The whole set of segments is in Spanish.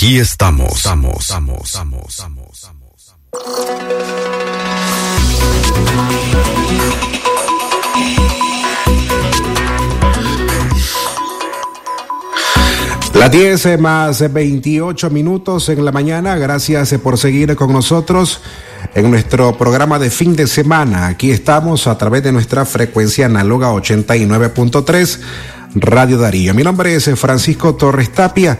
Aquí estamos. Estamos, estamos, estamos, estamos. Las 10 más 28 minutos en la mañana. Gracias por seguir con nosotros en nuestro programa de fin de semana. Aquí estamos a través de nuestra frecuencia análoga 89.3 Radio Darío. Mi nombre es Francisco Torres Tapia.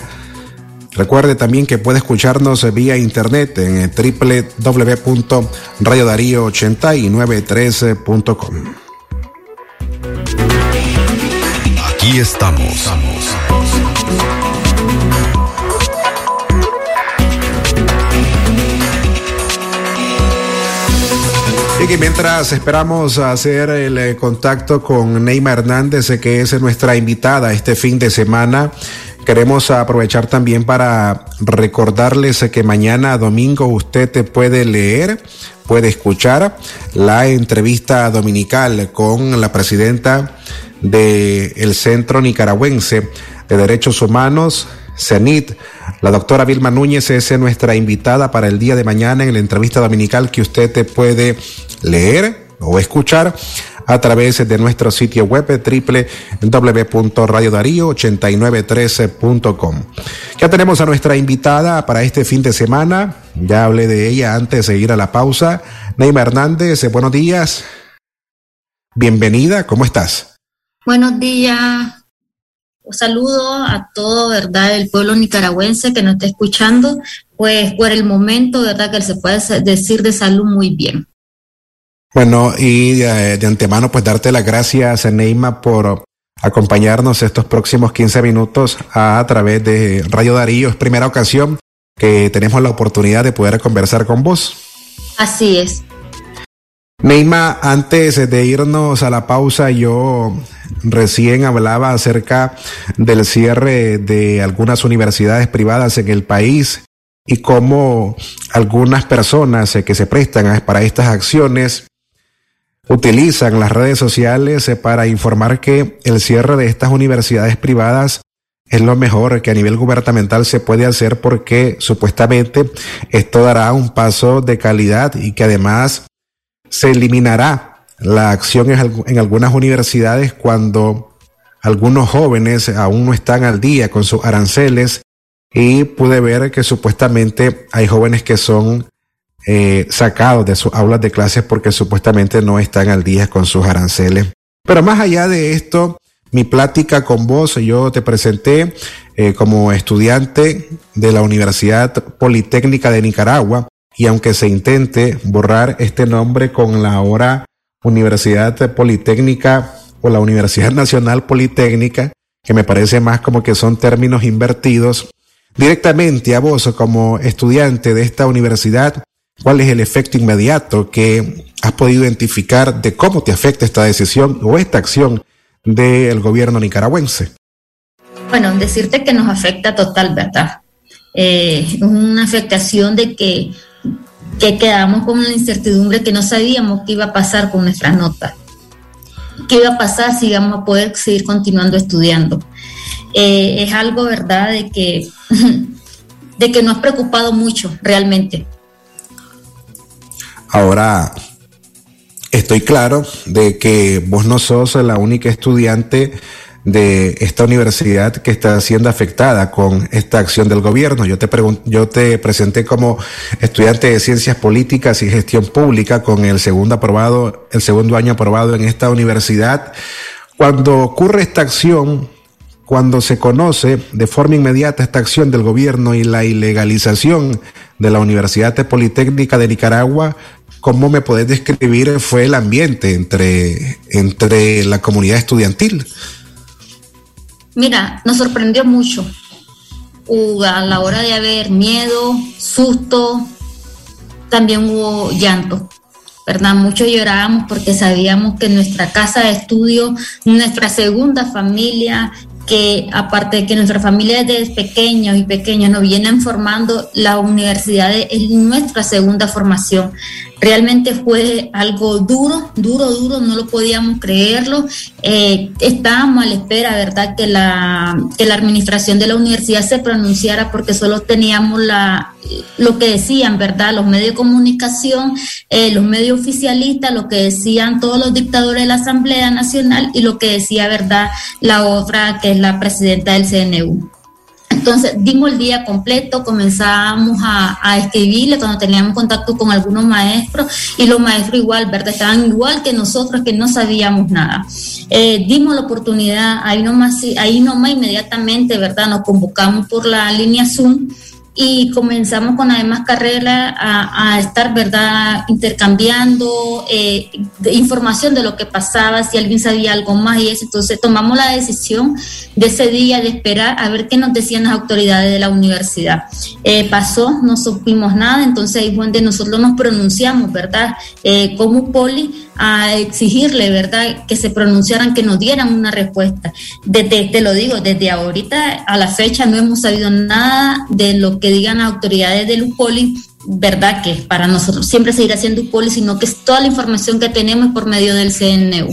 Recuerde también que puede escucharnos vía internet en www.radiodarío8913.com. Aquí estamos. Y que mientras esperamos hacer el eh, contacto con Neima Hernández, eh, que es nuestra invitada este fin de semana, queremos aprovechar también para recordarles que mañana domingo usted te puede leer, puede escuchar la entrevista dominical con la presidenta del Centro Nicaragüense de Derechos Humanos, CENIT. La doctora Vilma Núñez es nuestra invitada para el día de mañana en la entrevista dominical que usted te puede leer o escuchar a través de nuestro sitio web www.radiodarío8913.com. Ya tenemos a nuestra invitada para este fin de semana. Ya hablé de ella antes de ir a la pausa. Neima Hernández, buenos días. Bienvenida, ¿cómo estás? Buenos días. Un saludo a todo, ¿verdad? El pueblo nicaragüense que nos está escuchando. Pues por el momento, ¿verdad? Que se puede decir de salud muy bien. Bueno, y de, de, antemano, pues darte las gracias, Neima, por acompañarnos estos próximos 15 minutos a, a, través de Radio Darío. Es primera ocasión que tenemos la oportunidad de poder conversar con vos. Así es. Neima, antes de irnos a la pausa, yo recién hablaba acerca del cierre de algunas universidades privadas en el país y cómo algunas personas que se prestan para estas acciones utilizan las redes sociales para informar que el cierre de estas universidades privadas es lo mejor que a nivel gubernamental se puede hacer porque supuestamente esto dará un paso de calidad y que además se eliminará la acción en algunas universidades cuando algunos jóvenes aún no están al día con sus aranceles y pude ver que supuestamente hay jóvenes que son eh, sacados de sus aulas de clases porque supuestamente no están al día con sus aranceles. Pero más allá de esto, mi plática con vos, yo te presenté eh, como estudiante de la Universidad Politécnica de Nicaragua y aunque se intente borrar este nombre con la ahora Universidad Politécnica o la Universidad Nacional Politécnica, que me parece más como que son términos invertidos, directamente a vos como estudiante de esta universidad, ¿cuál es el efecto inmediato que has podido identificar de cómo te afecta esta decisión o esta acción del gobierno nicaragüense? Bueno, decirte que nos afecta total, ¿verdad? Eh, una afectación de que que quedamos con la incertidumbre que no sabíamos qué iba a pasar con nuestras notas, qué iba a pasar si íbamos a poder seguir continuando estudiando. Eh, es algo, ¿verdad?, de que, de que nos ha preocupado mucho realmente. Ahora, estoy claro de que vos no sos la única estudiante de esta universidad que está siendo afectada con esta acción del gobierno. Yo te yo te presenté como estudiante de Ciencias Políticas y Gestión Pública con el segundo aprobado, el segundo año aprobado en esta universidad. Cuando ocurre esta acción, cuando se conoce de forma inmediata esta acción del gobierno y la ilegalización de la Universidad Politécnica de Nicaragua, ¿cómo me podés describir fue el ambiente entre, entre la comunidad estudiantil? Mira, nos sorprendió mucho. a la hora de haber miedo, susto, también hubo llanto. ¿verdad? Muchos llorábamos porque sabíamos que nuestra casa de estudio, nuestra segunda familia, que aparte de que nuestra familia desde pequeños y pequeños nos vienen formando, la universidad es nuestra segunda formación. Realmente fue algo duro, duro, duro, no lo podíamos creerlo. Eh, estábamos a la espera, ¿verdad?, que la, que la administración de la universidad se pronunciara porque solo teníamos la, lo que decían, ¿verdad?, los medios de comunicación, eh, los medios oficialistas, lo que decían todos los dictadores de la Asamblea Nacional y lo que decía, ¿verdad?, la otra, que es la presidenta del CNU. Entonces dimos el día completo, comenzamos a, escribirle cuando teníamos contacto con algunos maestros y los maestros igual, ¿verdad? Estaban igual que nosotros que no sabíamos nada. Eh, dimos la oportunidad, ahí nomás, ahí nomás inmediatamente, ¿verdad? Nos convocamos por la línea Zoom y comenzamos con además carrera a, estar, ¿verdad?, intercambiando eh, información de lo que pasaba, si alguien sabía algo más y eso. Entonces tomamos la decisión de ese día de esperar a ver qué nos decían las autoridades de la universidad. Eh, pasó, no supimos nada, entonces ahí donde nosotros nos pronunciamos, ¿verdad?, eh, como poli a exigirle, ¿verdad?, que se pronunciaran, que nos dieran una respuesta. Desde, te lo digo, desde ahorita a la fecha no hemos sabido nada de lo que digan las autoridades del UPOLI, ¿verdad?, que para nosotros siempre seguirá siendo UPOLI, sino que es toda la información que tenemos por medio del CNU.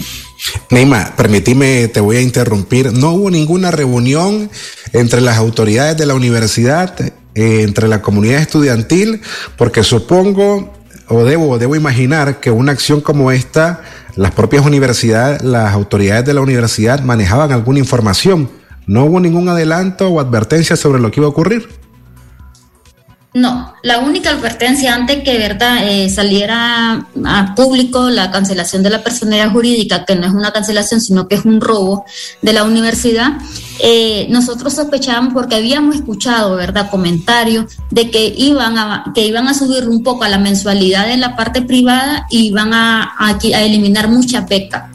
Neima, permitime, te voy a interrumpir. No hubo ninguna reunión entre las autoridades de la universidad, eh, entre la comunidad estudiantil, porque supongo o debo, debo imaginar que una acción como esta, las propias universidades, las autoridades de la universidad manejaban alguna información. ¿No hubo ningún adelanto o advertencia sobre lo que iba a ocurrir? No, la única advertencia antes que verdad eh, saliera a público la cancelación de la personalidad jurídica, que no es una cancelación, sino que es un robo de la universidad, eh, nosotros sospechábamos porque habíamos escuchado, verdad, comentarios de que iban a que iban a subir un poco a la mensualidad en la parte privada y iban a, a, eliminar mucha beca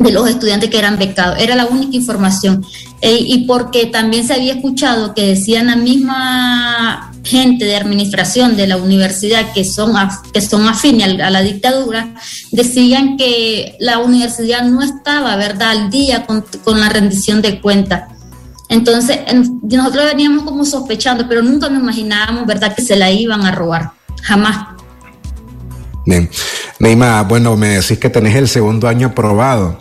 de los estudiantes que eran becados. Era la única información. Eh, y porque también se había escuchado que decían la misma gente de administración de la universidad que son, que son afines a la dictadura, decían que la universidad no estaba, ¿verdad?, al día con, la rendición de cuentas. Entonces, nosotros veníamos como sospechando, pero nunca nos imaginábamos, ¿verdad?, que se la iban a robar. Jamás. Bien. Bueno, me decís que tenés el segundo año aprobado.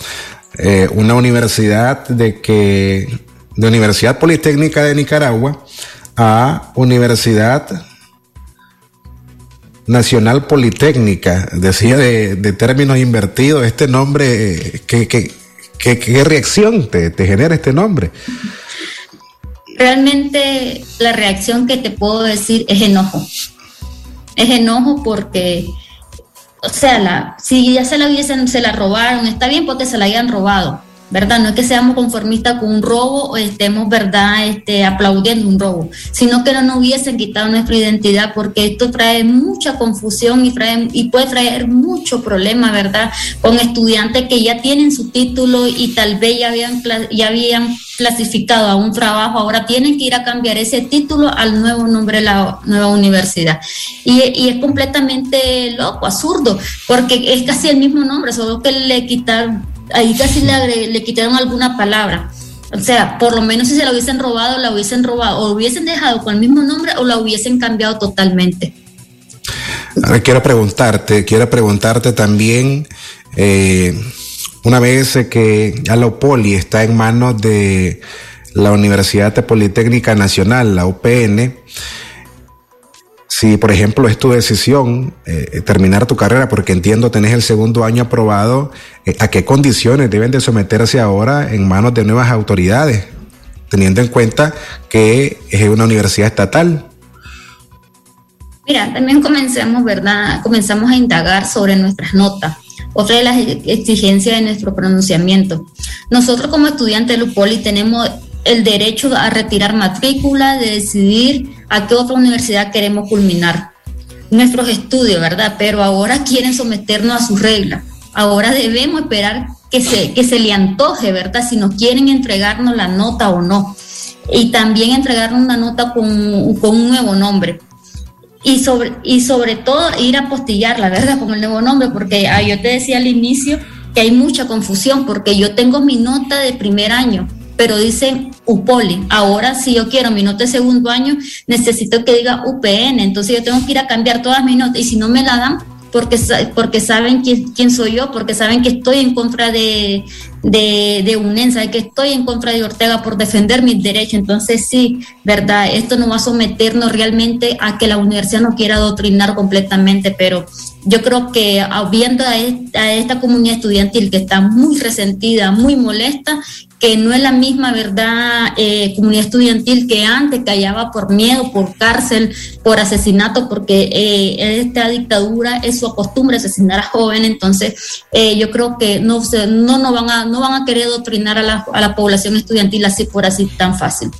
Eh, una universidad de que, de Universidad Politécnica de Nicaragua, a Universidad Nacional Politécnica. Decía de, términos invertidos, este nombre, ¿qué, qué, reacción te, te genera este nombre? Realmente la reacción que te puedo decir es enojo. Es enojo porque, o sea, la, si ya se la hubiesen, se la robaron, está bien porque se la hayan robado, ¿verdad? No es que seamos conformistas con un robo o estemos, ¿verdad?, este, aplaudiendo un robo, sino que no nos hubiesen quitado nuestra identidad porque esto trae mucha confusión y, trae, y puede traer mucho problema, ¿verdad?, con estudiantes que ya tienen su título y tal vez ya habían, ya habían clasificado a un trabajo, ahora tienen que ir a cambiar ese título al nuevo nombre de la nueva universidad. Y, y es completamente loco, absurdo, porque es casi el mismo nombre, solo que le quitan ahí casi le, le quitaron alguna palabra. O sea, por lo menos si se la hubiesen robado, la hubiesen robado, o hubiesen dejado con el mismo nombre o la hubiesen cambiado totalmente. Ahora quiero preguntarte, quiero preguntarte también, eh, una vez que ya la Poli está en manos de la Universidad Politécnica Nacional, la UPN, si, por ejemplo, es tu decisión eh, terminar tu carrera, porque entiendo tenés el segundo año aprobado, eh, ¿a qué condiciones deben de someterse ahora en manos de nuevas autoridades, teniendo en cuenta que es una universidad estatal? Mira, también comenzamos, ¿verdad? Comenzamos a indagar sobre nuestras notas, otra de las exigencias de nuestro pronunciamiento. Nosotros como estudiantes de Lupoli tenemos el derecho a retirar matrícula, de decidir a qué otra universidad queremos culminar nuestros estudios, ¿verdad? Pero ahora quieren someternos a sus reglas. Ahora debemos esperar que se, que se le antoje, ¿verdad? Si nos quieren entregarnos la nota o no. Y también entregarnos una nota con, con un nuevo nombre. Y sobre, y sobre todo ir a postillarla, ¿verdad? Con el nuevo nombre, porque ah, yo te decía al inicio que hay mucha confusión, porque yo tengo mi nota de primer año pero dice UPOLI. Ahora, si yo quiero mi nota de segundo año, necesito que diga UPN. Entonces yo tengo que ir a cambiar todas mis notas y si no me la dan, porque, porque saben quién, quién soy yo, porque saben que estoy en contra de, de, de UNEN, que estoy en contra de Ortega por defender mis derechos. Entonces, sí, verdad, esto no va a someternos realmente a que la universidad no quiera adoctrinar completamente, pero yo creo que viendo a esta, comunidad estudiantil que está muy resentida, muy molesta, que no es la misma verdad eh, comunidad estudiantil que antes callaba por miedo, por cárcel, por asesinato, porque eh, esta dictadura es su costumbre asesinar a jóvenes, entonces eh, yo creo que no, no, no, van a, no van a querer adoctrinar a la, a la población estudiantil así por así tan fácil.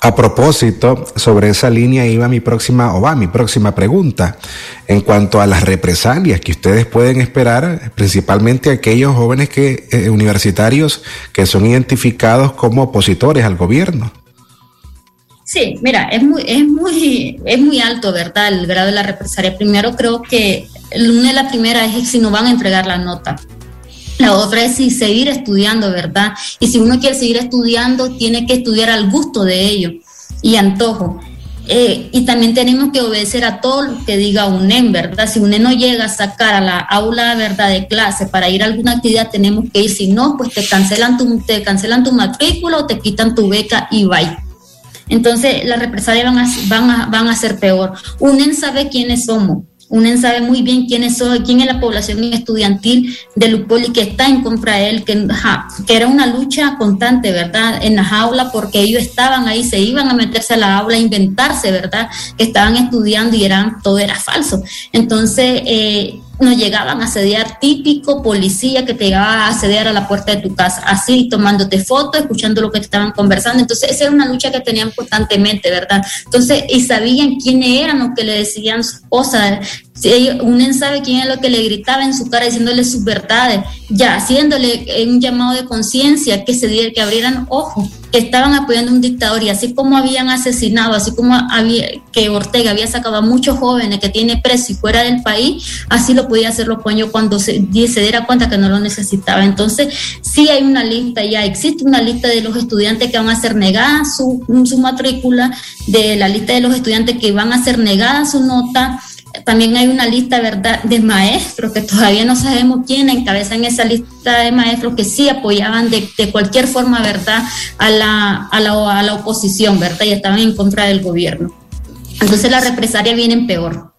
A propósito, sobre esa línea iba mi próxima, o va mi próxima pregunta, en cuanto a las represalias que ustedes pueden esperar, principalmente aquellos jóvenes que, eh, universitarios que son identificados como opositores al gobierno. Sí, mira, es muy, es muy, es muy alto, ¿verdad? El grado de la represalia. Primero creo que una de las primeras es si no van a entregar la nota. La otra es si seguir estudiando, ¿verdad? Y si uno quiere seguir estudiando, tiene que estudiar al gusto de ello y antojo. Eh, y también tenemos que obedecer a todo lo que diga UNEM, ¿verdad? Si UNEM no llega a sacar a la aula, ¿verdad?, de clase para ir a alguna actividad, tenemos que ir. Si no, pues te cancelan tu, te cancelan tu matrícula o te quitan tu beca y bye. Entonces, las represalias van a, van a, van a ser peor. UNEM sabe quiénes somos UNEN sabe muy bien quién es, quién es la población estudiantil de Lupoli que está en contra de él, que, que era una lucha constante, ¿verdad? En las aulas, porque ellos estaban ahí, se iban a meterse a la aula, a inventarse, ¿verdad? Que estaban estudiando y eran, todo era falso. Entonces, eh, nos llegaban a asediar, típico policía que te llegaba a asediar a la puerta de tu casa, así tomándote fotos, escuchando lo que te estaban conversando. Entonces, esa era una lucha que tenían constantemente, ¿verdad? Entonces, y sabían quiénes eran los que le decían cosas. Si unen sabe quién es lo que le gritaba en su cara diciéndole sus verdades, ya haciéndole un llamado de conciencia que se diera, que abrieran ojos que estaban apoyando un dictador y así como habían asesinado, así como había, que Ortega había sacado a muchos jóvenes que tiene preso y fuera del país, así lo podía hacer los puños cuando se, se diera cuenta que no lo necesitaba. Entonces, sí hay una lista, ya existe una lista de los estudiantes que van a ser negadas su, su matrícula, de la lista de los estudiantes que van a ser negadas su nota también hay una lista ¿verdad? de maestros que todavía no sabemos quién encabezan esa lista de maestros que sí apoyaban de, cualquier forma verdad a la, a, la, a la oposición verdad y estaban en contra del gobierno. Entonces las represalias vienen peor.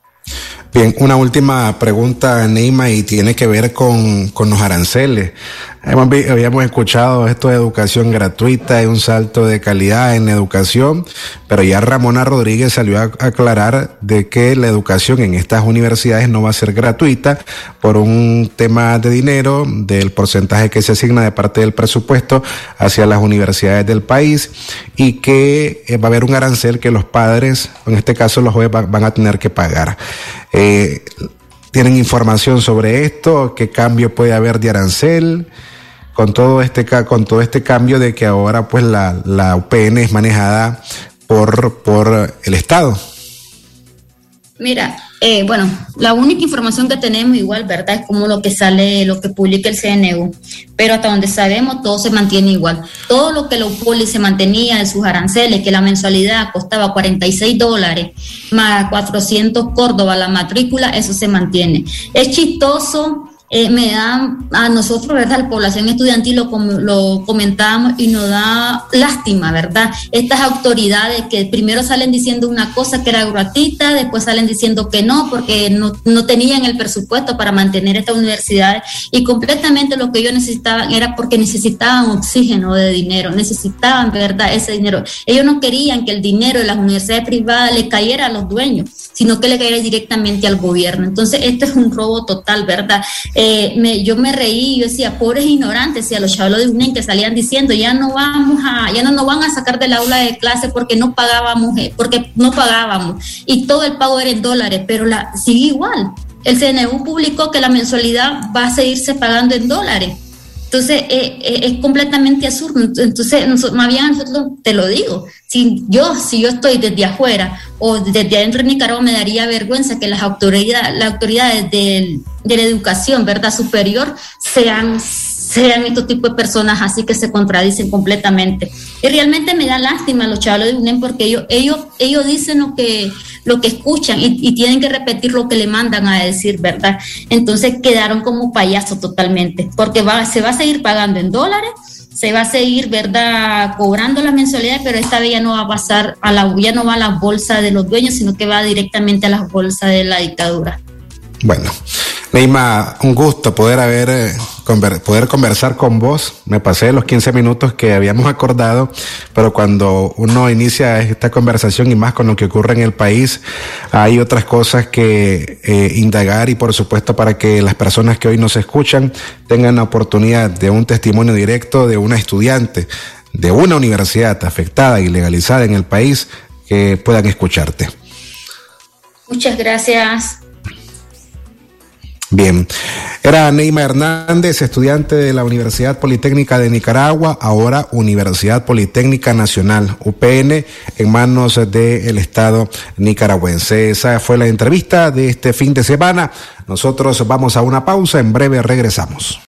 Bien, una última pregunta, Neima, y tiene que ver con, con los aranceles. Habíamos escuchado esto de educación gratuita y un salto de calidad en educación, pero ya Ramona Rodríguez salió a aclarar de que la educación en estas universidades no va a ser gratuita por un tema de dinero, del porcentaje que se asigna de parte del presupuesto hacia las universidades del país y que eh, va a haber un arancel que los padres, en este caso los jóvenes, van a tener que pagar. Eh, ¿Tienen información sobre esto? ¿Qué cambio puede haber de arancel? Con todo este con todo este cambio de que ahora pues la, la UPN es manejada por, por el Estado. Mira, eh, bueno, la única información que tenemos igual, ¿verdad? Es como lo que sale, lo que publica el CNU. Pero hasta donde sabemos, todo se mantiene igual. Todo lo que la UPOLI se mantenía de sus aranceles, que la mensualidad costaba 46 dólares más 400 Córdoba la matrícula, eso se mantiene. Es chistoso eh, me da a nosotros, ¿verdad? La población estudiantil lo, lo comentábamos y nos da lástima, ¿verdad? Estas autoridades que primero salen diciendo una cosa que era gratuita, después salen diciendo que no, porque no, no tenían el presupuesto para mantener estas universidades y completamente lo que ellos necesitaban era porque necesitaban oxígeno de dinero, necesitaban, ¿verdad? Ese dinero. Ellos no querían que el dinero de las universidades privadas le cayera a los dueños, sino que le cayera directamente al gobierno. Entonces, esto es un robo total, ¿verdad? Eh, me, yo me reí, yo decía, pobres ignorantes, y a los chavos de UNEN que salían diciendo, ya no vamos a, ya no nos van a sacar del aula de clase porque no pagábamos, eh, porque no pagábamos, y todo el pago era en dólares, pero la, sigue igual. El CNU publicó que la mensualidad va a seguirse pagando en dólares. Entonces, eh, eh, es completamente absurdo. Entonces, más bien, nosotros, te lo digo, si yo, si yo estoy desde afuera o desde adentro de Nicaragua, me daría vergüenza que las autoridades, las autoridades de, de la educación, ¿verdad?, superior, sean sean estos tipos de personas así que se contradicen completamente. Y realmente me da lástima los chavos de UNEM porque ellos, ellos, ellos dicen lo que, lo que escuchan y, tienen que repetir lo que le mandan a decir, ¿verdad? Entonces quedaron como payasos totalmente, porque se va a seguir pagando en dólares se va a seguir, ¿verdad?, cobrando las mensualidades, pero esta vez ya no va a pasar a la, ya no va a las bolsas de los dueños, sino que va directamente a las bolsas de la dictadura. Bueno, Neima, un gusto poder haber eh, poder conversar con vos. Me pasé los 15 minutos que habíamos acordado, pero cuando uno inicia esta conversación y más con lo que ocurre en el país, hay otras cosas que eh, indagar y por supuesto para que las personas que hoy nos escuchan tengan la oportunidad de un testimonio directo de una estudiante de una universidad afectada y legalizada en el país que puedan escucharte. Muchas gracias. Bien, era Neima Hernández, estudiante de la Universidad Politécnica de Nicaragua, ahora Universidad Politécnica Nacional, UPN, en manos del Estado nicaragüense. Esa fue la entrevista de este fin de semana. Nosotros vamos a una pausa, en breve regresamos.